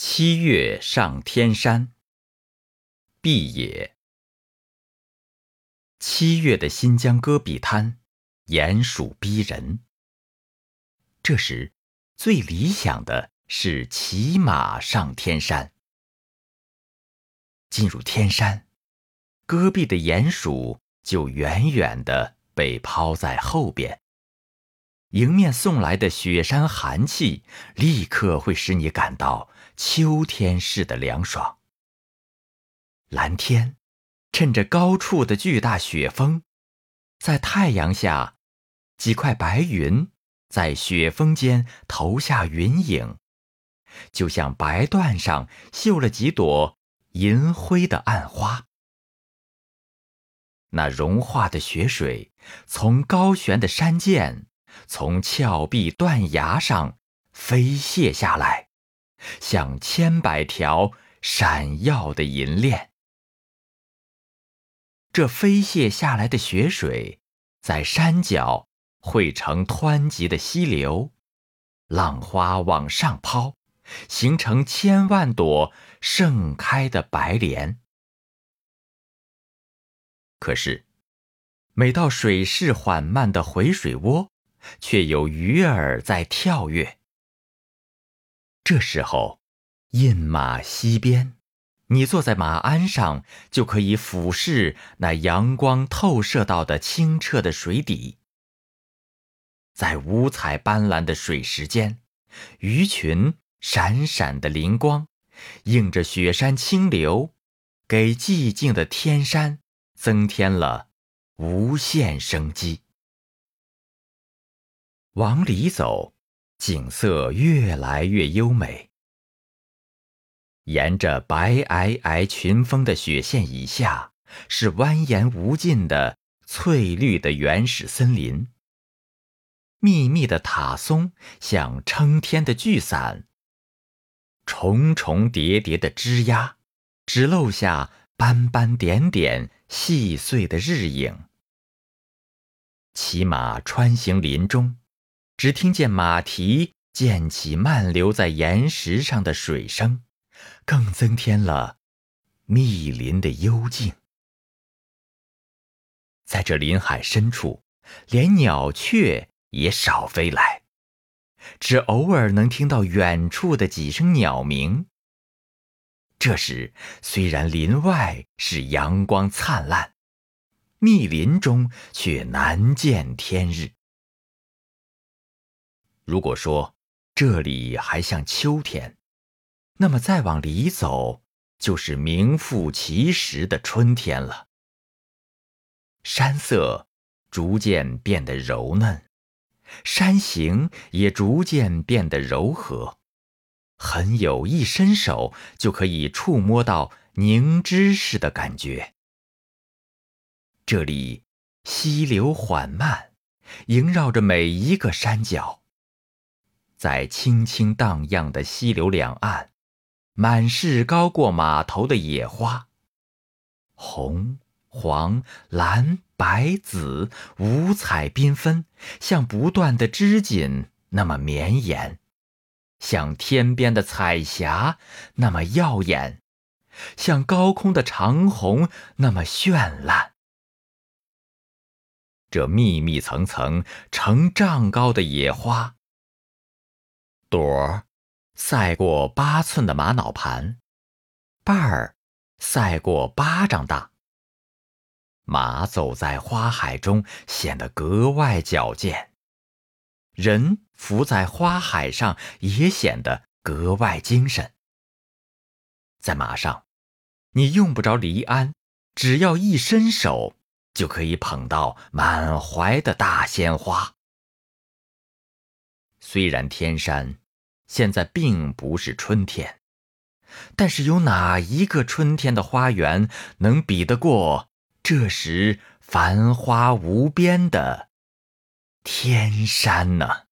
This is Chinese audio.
七月上天山，毕野。七月的新疆戈壁滩，严暑逼人。这时，最理想的是骑马上天山。进入天山，戈壁的鼹鼠就远远的被抛在后边。迎面送来的雪山寒气，立刻会使你感到秋天似的凉爽。蓝天，趁着高处的巨大雪峰，在太阳下，几块白云在雪峰间投下云影，就像白缎上绣了几朵银灰的暗花。那融化的雪水从高悬的山涧。从峭壁断崖上飞泻下来，像千百条闪耀的银链。这飞泻下来的雪水，在山脚汇成湍急的溪流，浪花往上抛，形成千万朵盛开的白莲。可是，每到水势缓慢的回水窝。却有鱼儿在跳跃。这时候，饮马溪边，你坐在马鞍上，就可以俯视那阳光透射到的清澈的水底。在五彩斑斓的水石间，鱼群闪闪的灵光，映着雪山清流，给寂静的天山增添了无限生机。往里走，景色越来越优美。沿着白皑皑群峰的雪线以下，是蜿蜒无尽的翠绿的原始森林。密密的塔松像撑天的巨伞，重重叠叠的枝桠，只露下斑斑点点细碎的日影。骑马穿行林中。只听见马蹄溅起漫流在岩石上的水声，更增添了密林的幽静。在这林海深处，连鸟雀也少飞来，只偶尔能听到远处的几声鸟鸣。这时，虽然林外是阳光灿烂，密林中却难见天日。如果说这里还像秋天，那么再往里走就是名副其实的春天了。山色逐渐变得柔嫩，山形也逐渐变得柔和，很有一伸手就可以触摸到凝脂似的感觉。这里溪流缓慢，萦绕着每一个山脚。在轻轻荡漾的溪流两岸，满是高过马头的野花，红、黄、蓝、白、紫，五彩缤纷，像不断的织锦那么绵延，像天边的彩霞那么耀眼，像高空的长虹那么绚烂。这密密层层、成丈高的野花。朵儿赛过八寸的玛瑙盘，瓣儿赛过巴掌大。马走在花海中，显得格外矫健；人伏在花海上，也显得格外精神。在马上，你用不着离鞍，只要一伸手，就可以捧到满怀的大鲜花。虽然天山现在并不是春天，但是有哪一个春天的花园能比得过这时繁花无边的天山呢？